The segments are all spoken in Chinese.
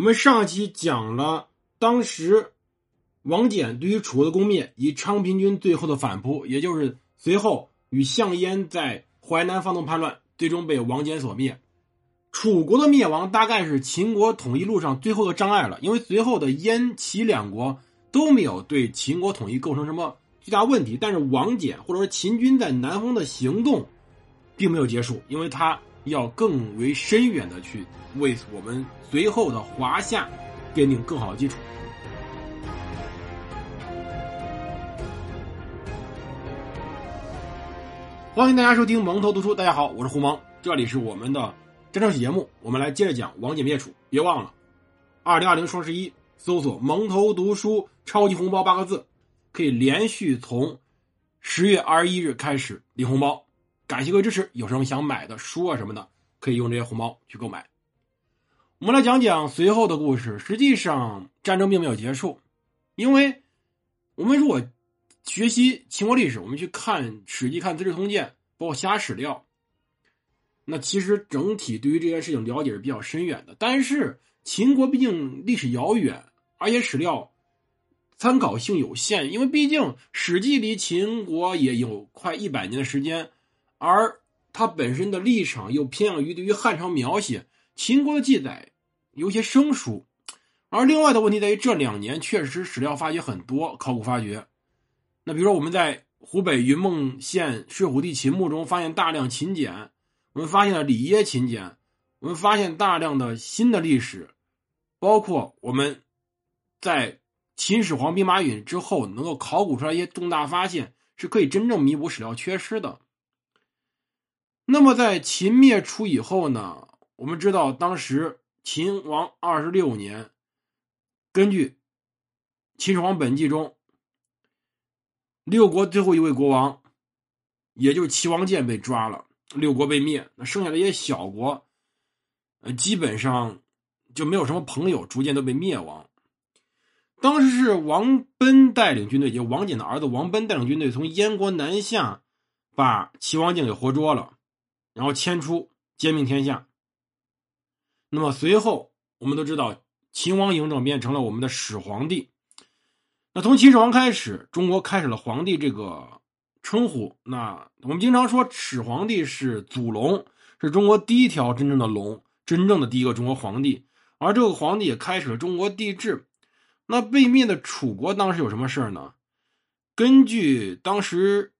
我们上期讲了当时王翦对于楚国的攻灭，以昌平君最后的反扑，也就是随后与项燕在淮南发动叛乱，最终被王翦所灭。楚国的灭亡大概是秦国统一路上最后的障碍了，因为随后的燕齐两国都没有对秦国统一构成什么巨大问题，但是王翦或者说秦军在南方的行动并没有结束，因为他要更为深远的去为我们随后的华夏奠定更好的基础。欢迎大家收听蒙头读书，大家好，我是胡蒙，这里是我们的战争史节目，我们来接着讲王翦灭楚。别忘了，二零二零双十一搜索“蒙头读书超级红包”八个字，可以连续从十月二十一日开始领红包。感谢各位支持，有什么想买的书啊什么的，可以用这些红包去购买。我们来讲讲随后的故事。实际上，战争并没有结束，因为我们如果学习秦国历史，我们去看《史记》、看《资治通鉴》，包括其他史料，那其实整体对于这件事情了解是比较深远的。但是秦国毕竟历史遥远，而且史料参考性有限，因为毕竟《史记》离秦国也有 快一百年的时间。而它本身的立场又偏向于对于汉朝描写，秦国的记载有些生疏。而另外的问题在于，这两年确实史料发掘很多，考古发掘。那比如说我们在湖北云梦县睡虎地秦墓中发现大量秦简，我们发现了里耶秦简，我们发现大量的新的历史，包括我们在秦始皇兵马俑之后能够考古出来一些重大发现，是可以真正弥补史料缺失的。那么，在秦灭楚以后呢？我们知道，当时秦王二十六年，根据《秦始皇本纪》中，六国最后一位国王，也就是齐王建被抓了，六国被灭。那剩下的一些小国，呃，基本上就没有什么朋友，逐渐都被灭亡。当时是王贲带领军队，就王翦的儿子王贲带领军队从燕国南下，把齐王建给活捉了。然后迁出，兼并天下。那么随后，我们都知道，秦王嬴政变成了我们的始皇帝。那从秦始皇开始，中国开始了皇帝这个称呼。那我们经常说，始皇帝是祖龙，是中国第一条真正的龙，真正的第一个中国皇帝。而这个皇帝也开始了中国帝制。那被灭的楚国当时有什么事儿呢？根据当时。《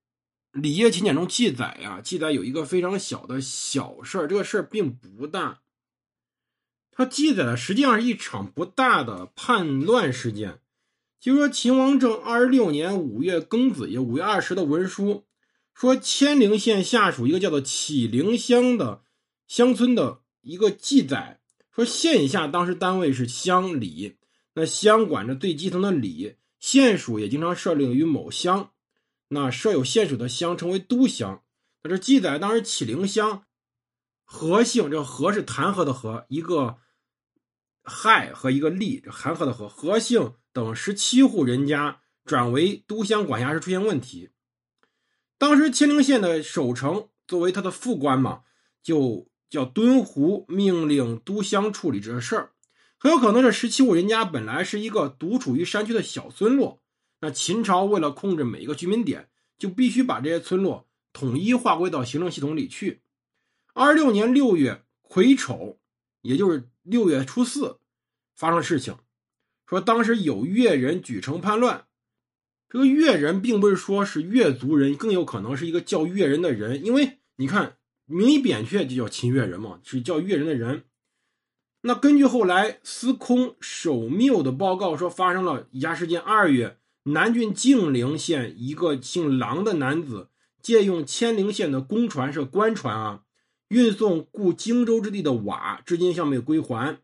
礼业秦简》中记载呀，记载有一个非常小的小事儿，这个事儿并不大。它记载的实际上是一场不大的叛乱事件。就说秦王政二十六年五月庚子，也五月二十的文书，说千陵县下属一个叫做启陵乡的乡村的一个记载，说县以下当时单位是乡里，那乡管着最基层的里，县属也经常设立于某乡。那设有县属的乡称为都乡。那这记载当时启陵乡何姓，这何是弹劾的何，一个亥和一个利，这韩河的和何姓等十七户人家转为都乡管辖时出现问题。当时千陵县的守城作为他的副官嘛，就叫敦胡命令都乡处理这事儿。很有可能这十七户人家本来是一个独处于山区的小村落。那秦朝为了控制每一个居民点，就必须把这些村落统一划归到行政系统里去。二六年六月癸丑，也就是六月初四，发生事情，说当时有越人举城叛乱。这个越人并不是说是越族人，更有可能是一个叫越人的人，因为你看名义扁鹊就叫秦越人嘛，是叫越人的人。那根据后来司空守缪的报告说，发生了以下事件：二月。南郡静陵县一个姓郎的男子借用千陵县的公船是官船啊，运送故荆州之地的瓦，至今尚未归还。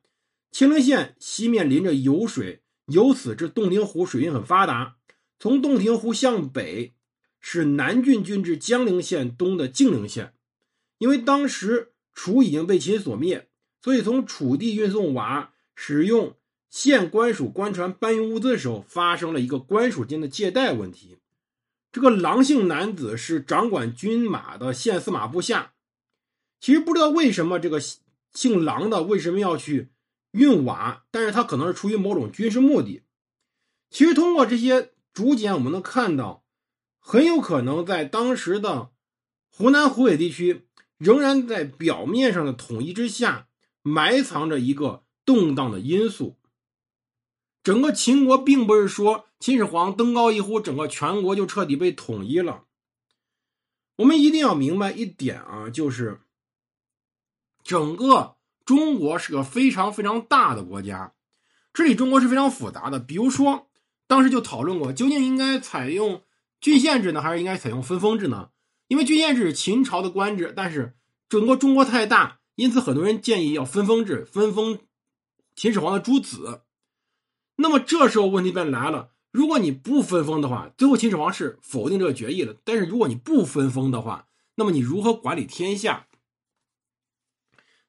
千陵县西面临着酉水，由此至洞庭湖水运很发达。从洞庭湖向北是南郡郡治江陵县东的静陵县。因为当时楚已经被秦所灭，所以从楚地运送瓦使用。县官署官船搬运物资的时候，发生了一个官署间的借贷问题。这个狼姓男子是掌管军马的县司马部下。其实不知道为什么这个姓狼的为什么要去运瓦，但是他可能是出于某种军事目的。其实通过这些竹简，我们能看到，很有可能在当时的湖南湖北地区，仍然在表面上的统一之下，埋藏着一个动荡的因素。整个秦国并不是说秦始皇登高一呼，整个全国就彻底被统一了。我们一定要明白一点啊，就是整个中国是个非常非常大的国家，治理中国是非常复杂的。比如说，当时就讨论过，究竟应该采用郡县制呢，还是应该采用分封制呢？因为郡县制是秦朝的官制，但是整个中国太大，因此很多人建议要分封制，分封秦始皇的诸子。那么这时候问题便来了：如果你不分封的话，最后秦始皇是否定这个决议的。但是如果你不分封的话，那么你如何管理天下？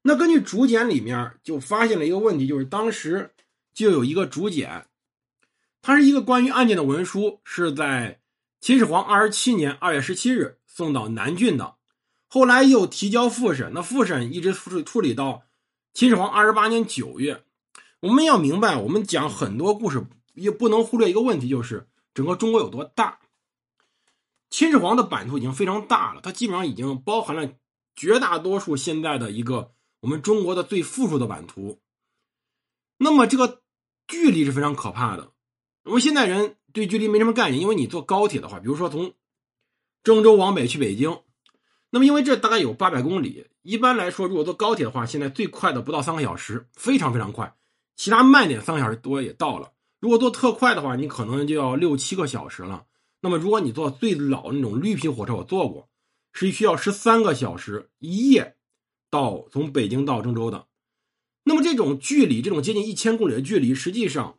那根据竹简里面就发现了一个问题，就是当时就有一个竹简，它是一个关于案件的文书，是在秦始皇二十七年二月十七日送到南郡的，后来又提交复审，那复审一直处处理到秦始皇二十八年九月。我们要明白，我们讲很多故事也不能忽略一个问题，就是整个中国有多大。秦始皇的版图已经非常大了，它基本上已经包含了绝大多数现在的一个我们中国的最富庶的版图。那么这个距离是非常可怕的。我们现在人对距离没什么概念，因为你坐高铁的话，比如说从郑州往北去北京，那么因为这大概有八百公里，一般来说，如果坐高铁的话，现在最快的不到三个小时，非常非常快。其他慢点三个小时多也到了。如果坐特快的话，你可能就要六七个小时了。那么如果你坐最老那种绿皮火车，我坐过，是需要十三个小时一夜到从北京到郑州的。那么这种距离，这种接近一千公里的距离，实际上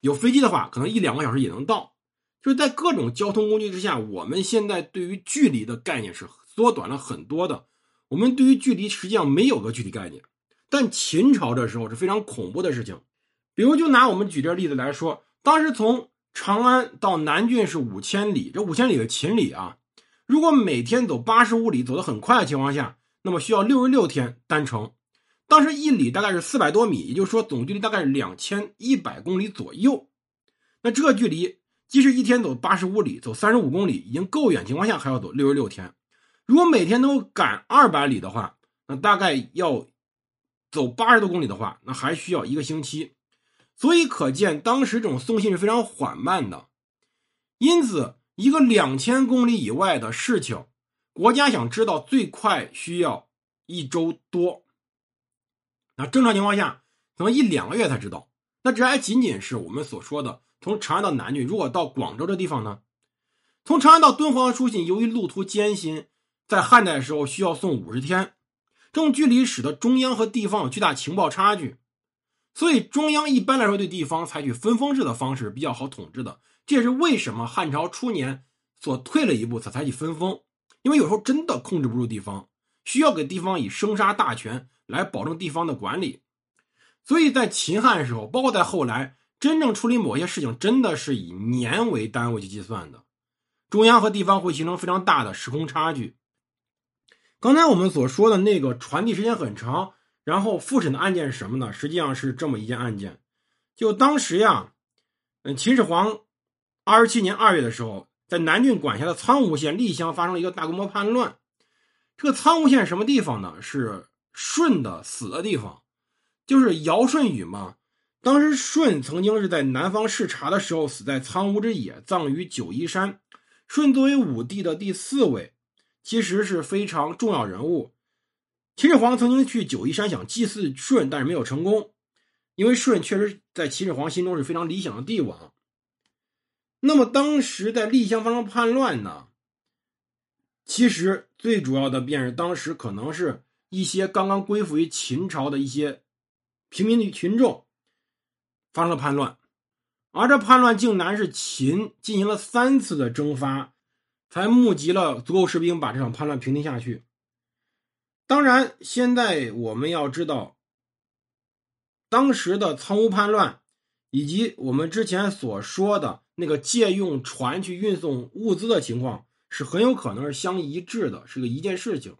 有飞机的话，可能一两个小时也能到。就是在各种交通工具之下，我们现在对于距离的概念是缩短了很多的。我们对于距离实际上没有个具体概念。但秦朝这时候是非常恐怖的事情，比如就拿我们举这例子来说，当时从长安到南郡是五千里，这五千里是秦里啊。如果每天走八十五里，走得很快的情况下，那么需要六十六天单程。当时一里大概是四百多米，也就是说总距离大概是两千一百公里左右。那这距离，即使一天走八十五里，走三十五公里已经够远情况下，还要走六十六天。如果每天能够赶二百里的话，那大概要。走八十多公里的话，那还需要一个星期，所以可见当时这种送信是非常缓慢的。因此，一个两千公里以外的事情，国家想知道最快需要一周多。那正常情况下，可能一两个月才知道。那这还仅仅是我们所说的从长安到南郡。如果到广州这地方呢？从长安到敦煌的书信，由于路途艰辛，在汉代的时候需要送五十天。这种距离使得中央和地方有巨大情报差距，所以中央一般来说对地方采取分封制的方式比较好统治的。这也是为什么汉朝初年所退了一步才采取分封，因为有时候真的控制不住地方，需要给地方以生杀大权来保证地方的管理。所以在秦汉时候，包括在后来，真正处理某些事情真的是以年为单位去计算的，中央和地方会形成非常大的时空差距。刚才我们所说的那个传递时间很长，然后复审的案件是什么呢？实际上是这么一件案件，就当时呀，嗯，秦始皇二十七年二月的时候，在南郡管辖的苍梧县历乡发生了一个大规模叛乱。这个苍梧县什么地方呢？是舜的死的地方，就是尧舜禹嘛。当时舜曾经是在南方视察的时候死在苍梧之野，葬于九嶷山。舜作为武帝的第四位。其实是非常重要人物。秦始皇曾经去九嶷山想祭祀舜，但是没有成功，因为舜确实在秦始皇心中是非常理想的帝王。那么当时在历乡发生叛乱呢？其实最主要的便是当时可能是一些刚刚归附于秦朝的一些平民的群众发生了叛乱，而这叛乱竟然是秦进行了三次的征发。才募集了足够士兵，把这场叛乱平定下去。当然，现在我们要知道，当时的苍梧叛乱，以及我们之前所说的那个借用船去运送物资的情况，是很有可能是相一致的，是个一件事情。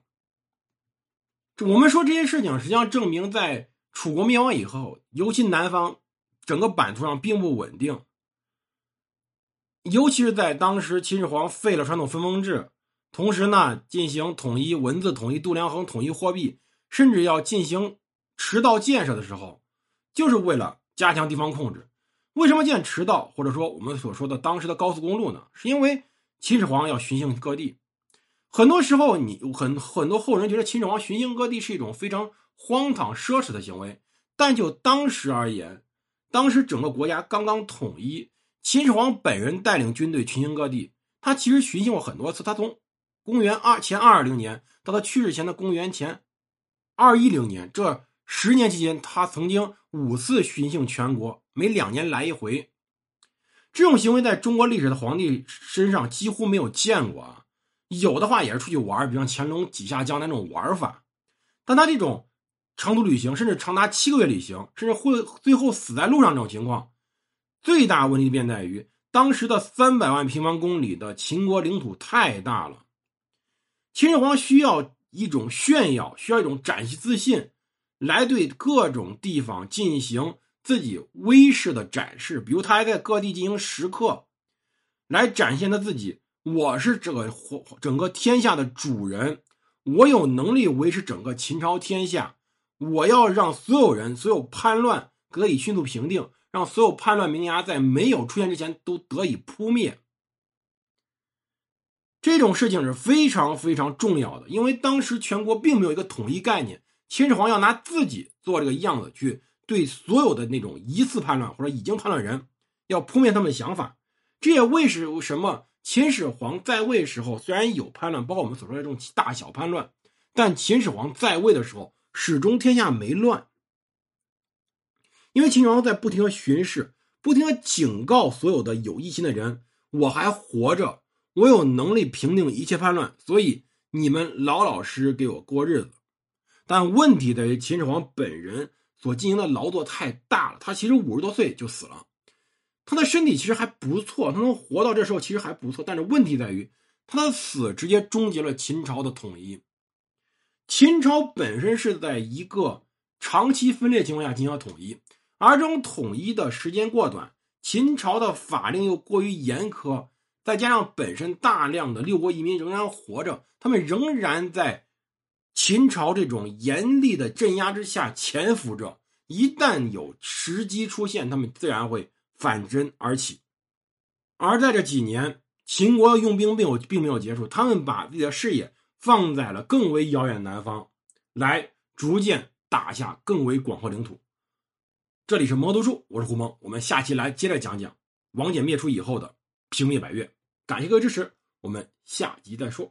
我们说这些事情，实际上证明在楚国灭亡以后，尤其南方整个版图上并不稳定，尤其是在当时秦始皇废了传统分封制，同时呢进行统一文字、统一度量衡、统一货币，甚至要进行驰道建设的时候，就是为了加强地方控制。为什么建驰道，或者说我们所说的当时的高速公路呢？是因为秦始皇要巡行各地。很多时候，你很很多后人觉得秦始皇巡行各地是一种非常荒唐奢侈的行为。但就当时而言，当时整个国家刚刚统一，秦始皇本人带领军队巡行各地。他其实巡行过很多次。他从公元二前二二零年到他去世前的公元前二一零年这十年期间，他曾经五次巡行全国。每两年来一回，这种行为在中国历史的皇帝身上几乎没有见过啊。有的话也是出去玩，比方乾隆几下江南那种玩法。但他这种长途旅行，甚至长达七个月旅行，甚至会最后死在路上这种情况，最大问题便在于当时的三百万平方公里的秦国领土太大了。秦始皇需要一种炫耀，需要一种展示自信，来对各种地方进行。自己威势的展示，比如他还在各地进行食客，来展现他自己。我是这个整个天下的主人，我有能力维持整个秦朝天下。我要让所有人、所有叛乱得以迅速平定，让所有叛乱萌芽在没有出现之前都得以扑灭。这种事情是非常非常重要的，因为当时全国并没有一个统一概念，秦始皇要拿自己做这个样子去。对所有的那种疑似叛乱或者已经叛乱人，要扑灭他们的想法。这也为什么秦始皇在位时候虽然有叛乱，包括我们所说的这种大小叛乱，但秦始皇在位的时候始终天下没乱。因为秦始皇在不停的巡视，不停的警告所有的有异心的人：我还活着，我有能力平定一切叛乱，所以你们老老实实给我过日子。但问题在于秦始皇本人。所进行的劳作太大了，他其实五十多岁就死了，他的身体其实还不错，他能活到这时候其实还不错。但是问题在于，他的死直接终结了秦朝的统一。秦朝本身是在一个长期分裂情况下进行统一，而这种统一的时间过短，秦朝的法令又过于严苛，再加上本身大量的六国移民仍然活着，他们仍然在。秦朝这种严厉的镇压之下潜伏着，一旦有时机出现，他们自然会反真而起。而在这几年，秦国的用兵并有并没有结束，他们把自己的视野放在了更为遥远的南方，来逐渐打下更为广阔领土。这里是魔读书，我是胡蒙，我们下期来接着讲讲王翦灭楚以后的平灭百越。感谢各位支持，我们下集再说。